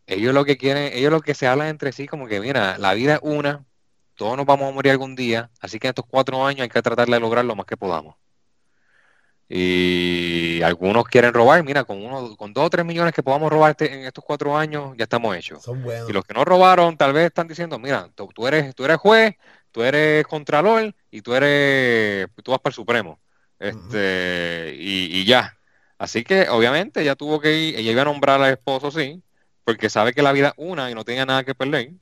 Ellos lo que quieren, ellos lo que se hablan entre sí, como que, mira, la vida es una, todos nos vamos a morir algún día, así que en estos cuatro años hay que tratar de lograr lo más que podamos. Y algunos quieren robar, mira, con uno, con dos o tres millones que podamos robar en estos cuatro años, ya estamos hechos. Son buenos. Y los que no robaron, tal vez están diciendo, mira, tú, tú eres, tú eres juez, tú eres contralor y tú eres, tú vas para el Supremo. Este, y, y ya. Así que obviamente ella tuvo que ir, ella iba a nombrar al esposo, sí, porque sabe que la vida es una y no tenía nada que perder.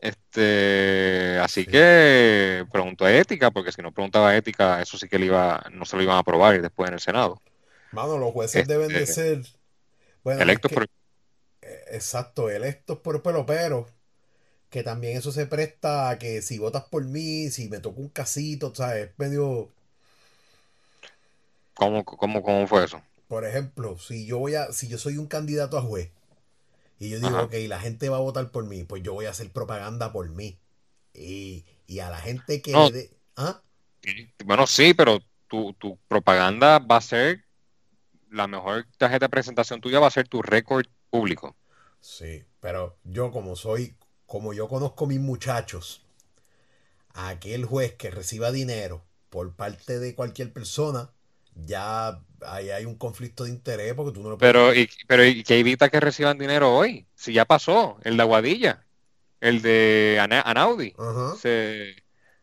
Este, así Sí. que preguntó ética, porque si no preguntaba ética, eso sí que le iba, no se lo iban a aprobar después en el Senado. Mano, los jueces deben de Este, ser. Bueno, es Electos que- por eh, Exacto, electos por el pueblo, pero que también eso se presta a que si votas por mí, si me toca un casito, ¿sabes? Es medio, ¿Cómo, cómo, cómo fue eso? por ejemplo, si yo voy a, si yo soy un candidato a juez y yo digo, Ajá. ok, la gente va a votar por mí, pues yo voy a hacer propaganda por mí. Y, y a la gente que No. ¿Ah? Bueno, sí, pero tu, tu propaganda va a ser, la mejor tarjeta de presentación tuya va a ser tu récord público. Sí, pero yo como soy, como yo conozco mis muchachos, aquel juez que reciba dinero por parte de cualquier persona, ya ahí hay un conflicto de interés porque tú no lo puedes... Pero, ¿y, pero ¿y qué evita que reciban dinero hoy? Si ya pasó, el de Aguadilla, el de Ana- Anaudi, se-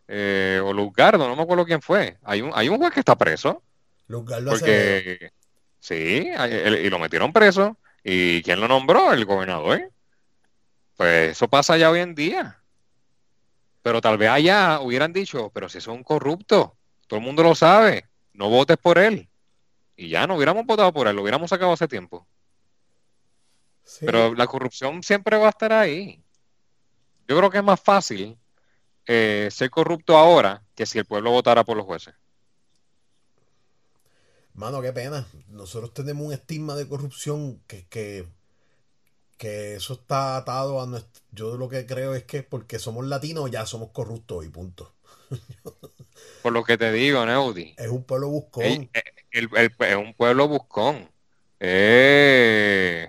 eh, o Luzgardo, no me acuerdo quién fue. Hay un, hay un juez que está preso, Luzgardo porque sí, hay- el- y lo metieron preso. ¿Y quién lo nombró? El gobernador. Pues eso pasa ya hoy en día. Pero tal vez allá hubieran dicho, pero si es un corrupto, todo el mundo lo sabe, no votes por él. Y ya no hubiéramos votado por él, lo hubiéramos sacado hace tiempo. Sí. Pero la corrupción siempre va a estar ahí. Yo creo que es más fácil eh, ser corrupto ahora que si el pueblo votara por los jueces. Mano, qué pena. Nosotros tenemos un estigma de corrupción que, que, que eso está atado a nuestro... Yo lo que creo es que porque somos latinos ya somos corruptos y punto. Por lo que te digo, Neudi. Es un pueblo buscón. es un pueblo buscón. Eh,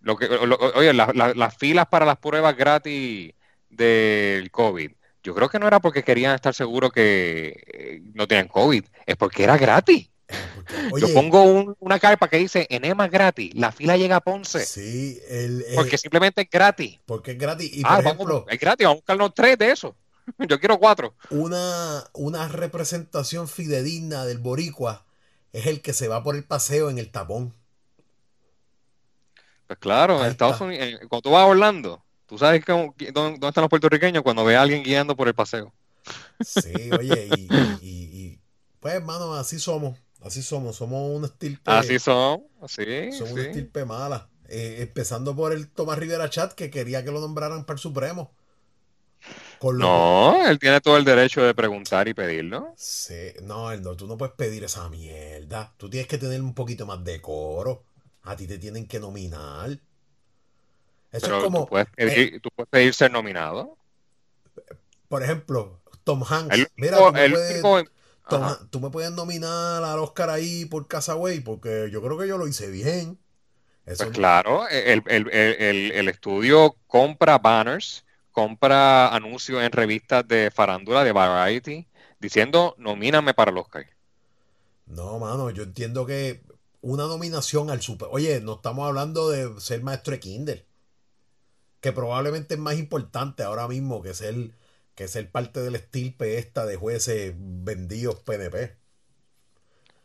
lo que, oye, las filas para las pruebas gratis del COVID, yo creo que no era porque querían estar seguros que eh, no tenían COVID, es porque era gratis. yo pongo una carpa que dice enema gratis, la fila llega a Ponce. Sí, porque simplemente es gratis. Porque es gratis. Y ah, es gratis, vamos a buscarnos tres de esos. Yo quiero cuatro. Una, una representación fidedigna del boricua es el que se va por el paseo en el tapón. Pues claro, en Estados Unidos, cuando tú vas a Orlando, tú sabes dónde, están los puertorriqueños cuando ve a alguien guiando por el paseo. Sí, oye, y, pues hermano, así somos, así somos, somos un estirpe. Así somos, sí. Somos un estirpe mala. Eh, empezando por el Tomás Rivera Chat que quería que lo nombraran para el Supremo. No, él tiene todo el derecho de preguntar y pedirlo. Sí, no, no, tú no puedes pedir esa mierda. Tú tienes que tener un poquito más de coro a ti te tienen que nominar. Eso es como. ¿tú puedes, pedir, eh, ser nominado. Por ejemplo, Tom Hanks. mira, tú, me puedes, nominar al Oscar ahí por Casaway porque yo creo que yo lo hice bien. pues claro, el, el, estudio compra banners, compra anuncios en revistas de farándula, de Variety, diciendo nomíname para el Oscar. No, mano, yo entiendo que una nominación al Super. Oye, no estamos hablando de ser maestro de Kindle. Que probablemente es más importante ahora mismo que ser, que ser parte del estirpe esta de jueces vendidos PNP.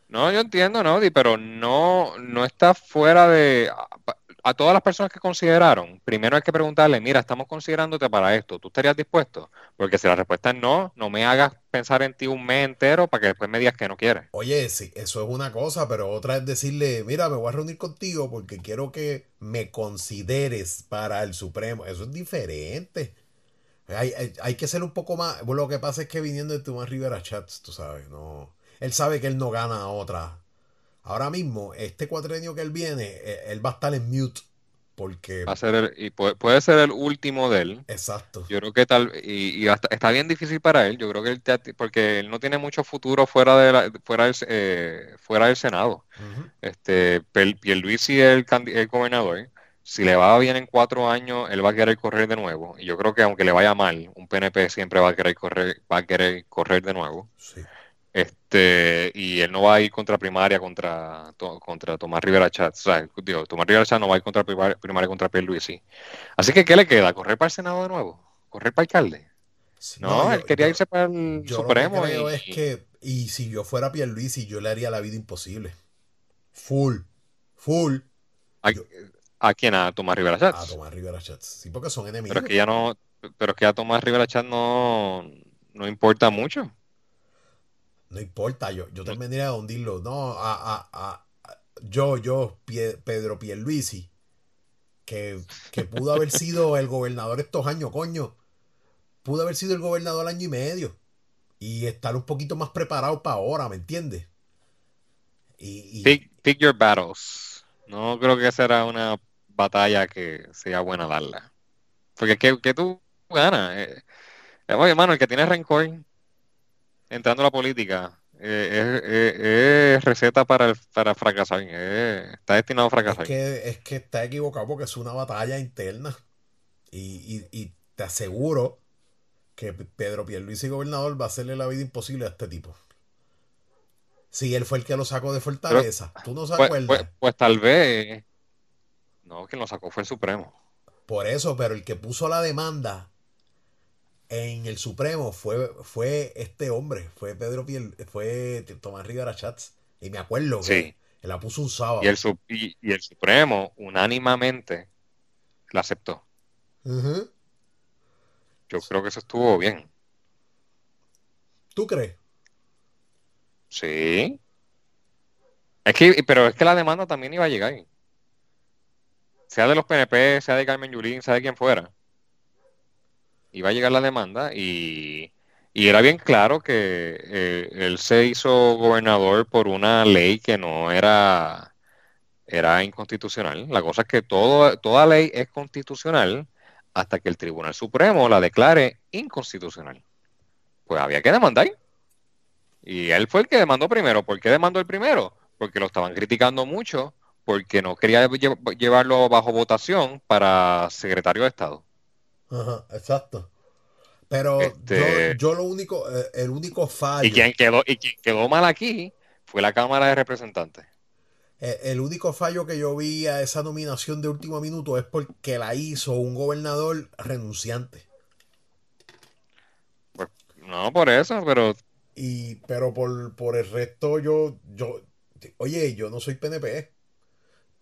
No, yo entiendo, Nodi, pero no, no está fuera de a todas las personas que consideraron, primero hay que preguntarle, mira, estamos considerándote para esto, ¿tú estarías dispuesto? Porque si la respuesta es no, no me hagas pensar en ti un mes entero para que después me digas que no quieres. Oye, sí, eso es una cosa, pero otra es decirle, mira, me voy a reunir contigo porque quiero que me consideres para el Supremo. Eso es diferente. Hay, hay, que ser un poco más. lo que pasa es que viniendo de Tomás Rivera Chats, tú sabes, no. Él sabe que él no gana otra Ahora mismo, este cuatrenio que él viene, eh, él va a estar en mute. Porque... Va a ser el, y puede, ser el último de él. Exacto. Yo creo que tal, y, está bien difícil para él. Yo creo que él, porque él no tiene mucho futuro fuera de la, fuera del, eh, fuera del Senado. Este, Pierluisi es el, el gobernador. Si le va bien en cuatro años, él va a querer correr de nuevo. Y yo creo que aunque le vaya mal, un PNP siempre va a querer correr, va a querer correr de nuevo. Sí. Este, y él no va a ir contra primaria contra, contra Tomás Rivera Chat. O sea, digo, Tomás Rivera Chat no va a ir contra primaria, contra Pierre sí. Así que, ¿qué le queda? ¿Correr para el Senado de nuevo? ¿Correr para alcalde? no, él quería irse para el Supremo. y, es que, y si yo fuera Pierluisi, yo le haría la vida imposible. Full. Full. ¿A, quién? ¿A Tomás Rivera Chat? A Tomás Rivera Chat. Sí, porque son enemigos. Pero es que ya no, pero es que a Tomás Rivera Chat no, no importa mucho. No importa, yo, yo también diría a hundirlo. No, a, a, yo, yo, Pedro Pierluisi, que, que pudo haber sido el gobernador estos años, coño. Pudo haber sido el gobernador año y medio. Y estar un poquito más preparado para ahora, ¿me entiendes? Y, Pick, your battles. No creo que será una batalla que sea buena darla. Porque que, que tú ganas. Eh, oye, hermano, el que tiene rencor entrando a la política, eh, es, receta para, para fracasar. está destinado a fracasar. Es que, es que está equivocado porque es una batalla interna. Y, te aseguro que Pedro Pierluisi gobernador va a hacerle la vida imposible a este tipo. Si él fue el que lo sacó de Fortaleza, tú no se pues, acuerdas. Pues, pues, tal vez. No, quien lo sacó fue el Supremo. Por eso, pero el que puso la demanda en el Supremo fue, fue este hombre, fue Pedro Piel, fue Tomás Rivera Chats. Y me acuerdo que la puso un sábado. Y el, y, el Supremo unánimamente la aceptó. Yo creo que eso estuvo bien. ¿Tú crees? Sí. Es que, pero es que la demanda también iba a llegar. Sea de los PNP, sea de Carmen Yulín, sea de quien fuera iba a llegar la demanda y, era bien claro que eh, él se hizo gobernador por una ley que no era era inconstitucional. La cosa es que todo, toda ley es constitucional hasta que el Tribunal Supremo la declare inconstitucional. Pues había que demandar. Y él fue el que demandó primero. ¿Por qué demandó el primero? Porque lo estaban criticando mucho, porque no quería llevarlo bajo votación para secretario de Estado. Ajá, exacto. Pero este yo, lo único, eh, el único fallo. Y quien quedó, y quien quedó mal aquí fue la Cámara de Representantes. Eh, el único fallo que yo vi a esa nominación de último minuto es porque la hizo un gobernador renunciante. Pues, no, por eso, pero. Y, pero por, por el resto, yo, yo. Oye, yo no soy PNP.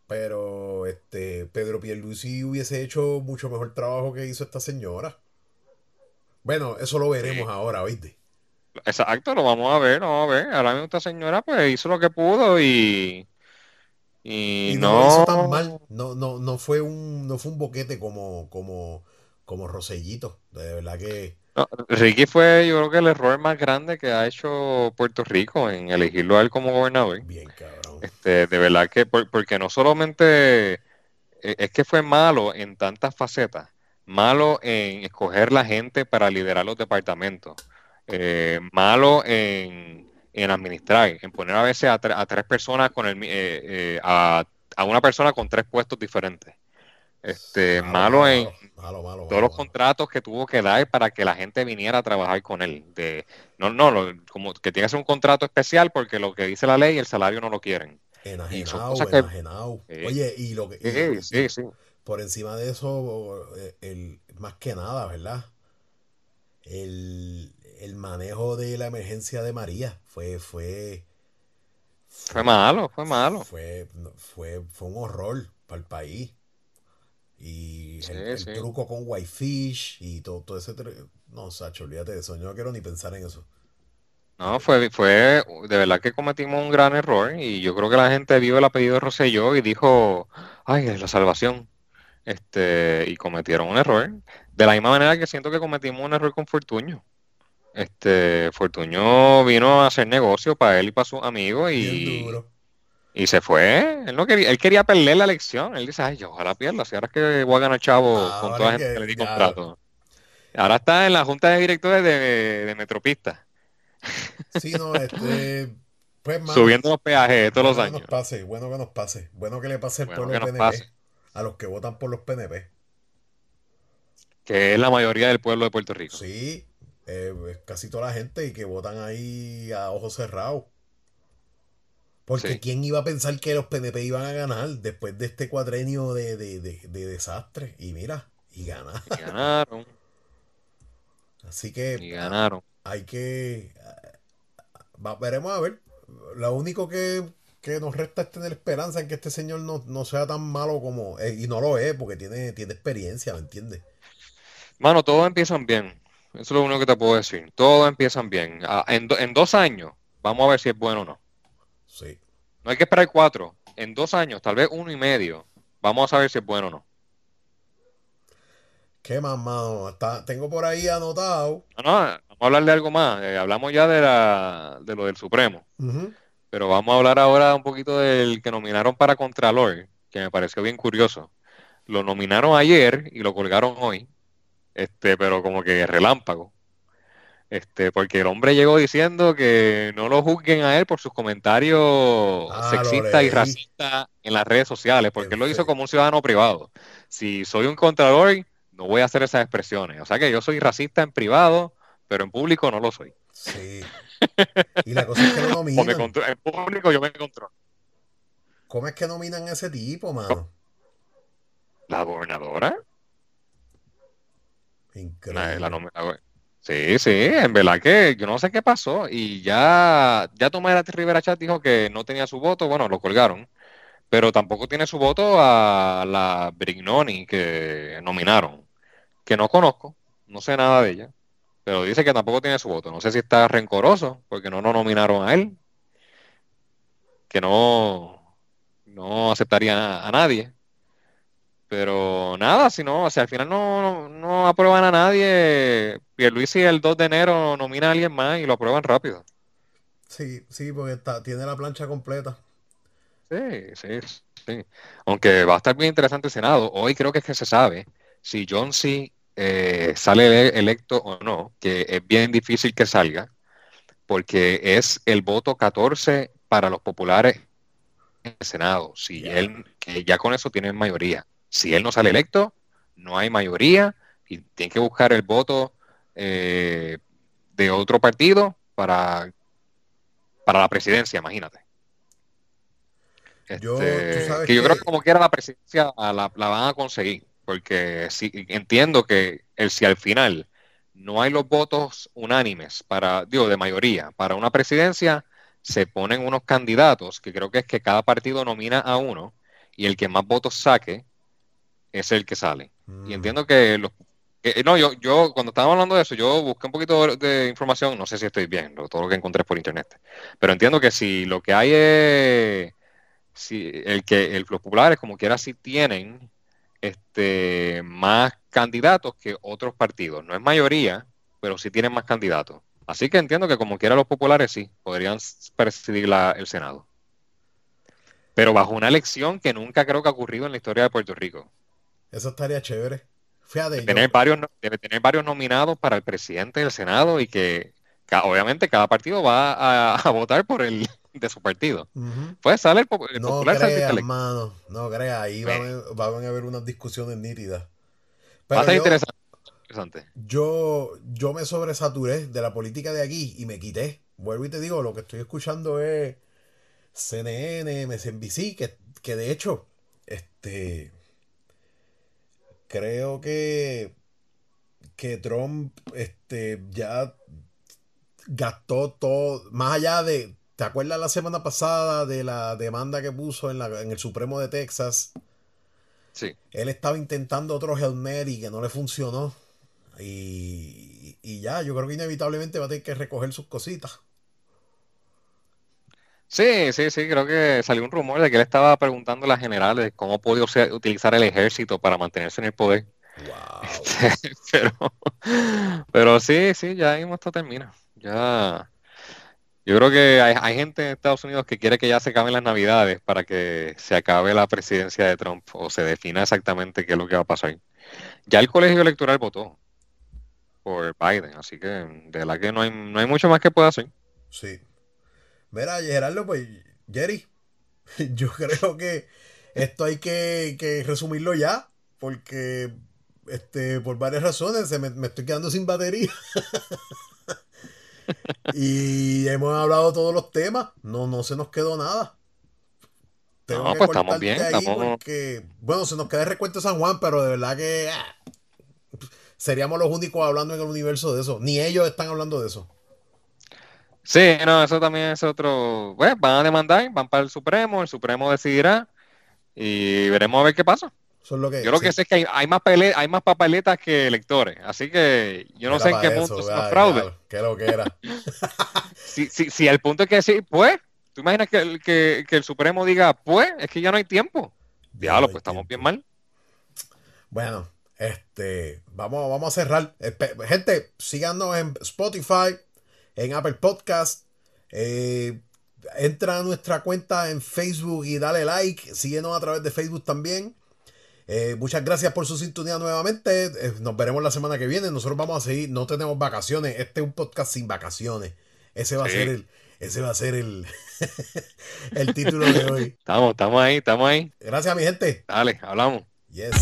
Pero este Pedro Pierluisi hubiese hecho mucho mejor trabajo que hizo esta señora. Bueno, eso lo veremos ahora, ¿oíste? Exacto, lo vamos a ver, lo vamos a ver. Ahora mismo esta señora pues hizo lo que pudo y y, no, lo hizo tan mal. No, no, no fue un, no fue un boquete como, como, como Rosellito. De verdad que. Ricky fue, yo creo que el error más grande que ha hecho Puerto Rico en elegirlo a él como gobernador. Bien, cabrón. Este, de verdad que, porque no solamente e, es que fue malo en tantas facetas, malo en escoger la gente para liderar los departamentos, eh, malo en en administrar, en poner a veces a, tres personas con el eh, eh, a, una persona con tres puestos diferentes. Este, malo, en todos los contratos que tuvo que dar para que la gente viniera a trabajar con él. De, no, no, como que tiene que ser un contrato especial porque lo que dice la ley, el salario no lo quieren. Enajenado, Oye, y lo que. sí, sí, Por encima de eso, eh, el, más que nada, ¿verdad? El, el manejo de la emergencia de María fue, fue, fue, malo, fue malo. Fue, fue, fue un horror para el país. Y el, truco con Whitefish y todo, todo ese... No, Sacho, olvídate de eso. Yo no quiero ni pensar en eso. No, fue, fue, de verdad que cometimos un gran error y yo creo que la gente vio el apellido de Rosselló y dijo, ay, es la salvación. Este, y cometieron un error. De la misma manera que siento que cometimos un error con Fortuño. Este, Fortuño vino a hacer negocio para él y para sus amigos y, y se fue. Él no quería, él quería perder la elección. Él dice, ay, yo ojalá pierda, si ahora es que voy a ganar chavo con toda la gente que le di contrato. Ahora está en la junta de directores de, de Metropista. Sí, no, este, pues, Subiendo los peajes todos los años. Que nos pase, bueno que nos pase. Bueno que le pase el pueblo PNP a los que votan por los PNP. Que es la mayoría del pueblo de Puerto Rico. Sí, eh, casi toda la gente y que votan ahí a ojos cerrados. Porque ¿quién iba a pensar que los PNP iban a ganar después de este cuadrenio de, desastre? Y mira, y ganaron. ganaron. Así que y ganaron. hay que... veremos a ver. Lo único que, nos resta es tener esperanza en que este señor no, sea tan malo como... Eh, y no lo es porque tiene, tiene experiencia, ¿me entiendes? Mano, todos empiezan bien. Eso es lo único que te puedo decir. Todos empiezan bien. Ah, en, en, dos años, vamos a ver si es bueno o no. Sí. No hay que esperar cuatro. En dos años, tal vez uno y medio, vamos a saber si es bueno o no. ¿Qué más, tengo por ahí anotado. No, no, vamos a hablar de algo más. Eh, hablamos ya de, la, de lo del Supremo. Pero vamos a hablar ahora un poquito del que nominaron para Contralor, que me pareció bien curioso. Lo nominaron ayer y lo colgaron hoy este, pero como que relámpago. Este, porque el hombre llegó diciendo que no lo juzguen a él por sus comentarios ah, sexistas y racistas en las redes sociales, porque él lo hizo como un ciudadano privado. Si soy un contador, no voy a hacer esas expresiones. O sea que yo soy racista en privado, pero en público no lo soy. Sí. Y la cosa es que lo nominan. en público yo me controlo. ¿Cómo es que nominan a ese tipo, mano? La gobernadora. Increíble. Sí, sí, en verdad que yo no sé qué pasó. Y ya, ya Tomás Rivera Chat dijo que no tenía su voto, bueno, lo colgaron. Pero tampoco tiene su voto a la Brignoni que nominaron, que no conozco, no sé nada de ella. Pero dice que tampoco tiene su voto. No sé si está rencoroso porque no lo nominaron a él. Que no, no aceptaría a nadie. Pero nada, si no, o sea, al final no, no, aprueban a nadie. Pierluisi el 2 de enero nomina a alguien más y lo aprueban rápido. Sí, sí, porque está, tiene la plancha completa. Sí, sí. sí. Aunque va a estar bien interesante el Senado. Hoy creo que es que se sabe si John C. Eh, sale electo o no, que es bien difícil que salga, porque es el voto 14 para los populares en el Senado. Si él, que ya con eso tiene mayoría. Si él no sale electo, no hay mayoría y tiene que buscar el voto eh, de otro partido para, para la presidencia, imagínate. yo, este, que yo creo que como quiera la presidencia la, van a conseguir, porque si, entiendo que el, si al final no hay los votos unánimes para, digo, de mayoría, para una presidencia, se ponen unos candidatos, que creo que es que cada partido nomina a uno, y el que más votos saque es el que sale. Y mm. entiendo que los no, yo, yo cuando estábamos hablando de eso, yo busqué un poquito de, información, no sé si estoy bien, todo lo que encontré por internet, pero entiendo que si lo que hay es, si el que los populares como quiera sí tienen este, más candidatos que otros partidos, no es mayoría, pero sí tienen más candidatos. Así que entiendo que como quiera los populares sí, podrían presidir el Senado. Pero bajo una elección que nunca creo que ha ocurrido en la historia de Puerto Rico. Eso estaría chévere. Fíjate, tener varios, debe tener varios nominados para el presidente del Senado y que obviamente cada partido va a, votar por el de su partido. Pues sale el, no popular. Crea, hermano, no crea, ahí van, a haber unas discusiones nítidas. va a ser interesante. Yo, yo me sobresaturé de la política de aquí y me quité. Vuelvo y te digo, lo que estoy escuchando es CNN, MSNBC, que, que de hecho, este creo que, que Trump este, ya gastó todo, más allá de, ¿te acuerdas la semana pasada de la demanda que puso en, la, en el Supremo de Texas? Sí. Él estaba intentando otro Helmer y que no le funcionó. Y, y ya, yo creo que inevitablemente va a tener que recoger sus cositas. Sí, sí, sí, creo que salió un rumor de que él estaba preguntando a las generales cómo podía utilizar el ejército para mantenerse en el poder. Wow. Este, pero, pero sí, sí, ya ahí esto termina. Ya. Yo creo que hay, gente en Estados Unidos que quiere que ya se acaben las navidades para que se acabe la presidencia de Trump o se defina exactamente qué es lo que va a pasar. Ya el colegio electoral votó por Biden, así que de verdad que no hay, no hay mucho más que pueda hacer. Sí, Mira, Gerardo, pues, Jerry, yo creo que esto hay que, resumirlo ya, porque este, por varias razones se me, estoy quedando sin batería. y hemos hablado todos los temas, no, no se nos quedó nada. no, pues estamos bien. bueno, se nos queda el recuento de San Juan, pero de verdad que ah, seríamos los únicos hablando en el universo de eso. Ni ellos están hablando de eso. Sí, no, eso también es otro. Bueno, van a demandar, van para el Supremo, el Supremo decidirá y veremos a ver qué pasa. yo lo que sé es que hay, más hay más papeletas que electores, así que yo no sé en qué punto es fraude. qué lo que era. si, si, si, el punto es que sí, pues, tú imaginas que, que, que el Supremo diga, pues, es que ya no hay tiempo. Diablo, pues estamos bien mal. Bueno, este, vamos, vamos a cerrar. Gente, síganos en Spotify, en Apple Podcast. Eh, entra a nuestra cuenta en Facebook y dale like. Síguenos a través de Facebook también. Eh, muchas gracias por su sintonía nuevamente. Eh, nos veremos la semana que viene. Nosotros vamos a seguir. No tenemos vacaciones. Este es un podcast sin vacaciones. Ese va a ser el. Ese va a ser el, el título de hoy. Estamos, estamos ahí, estamos ahí. Gracias, mi gente. Dale, hablamos. Yes.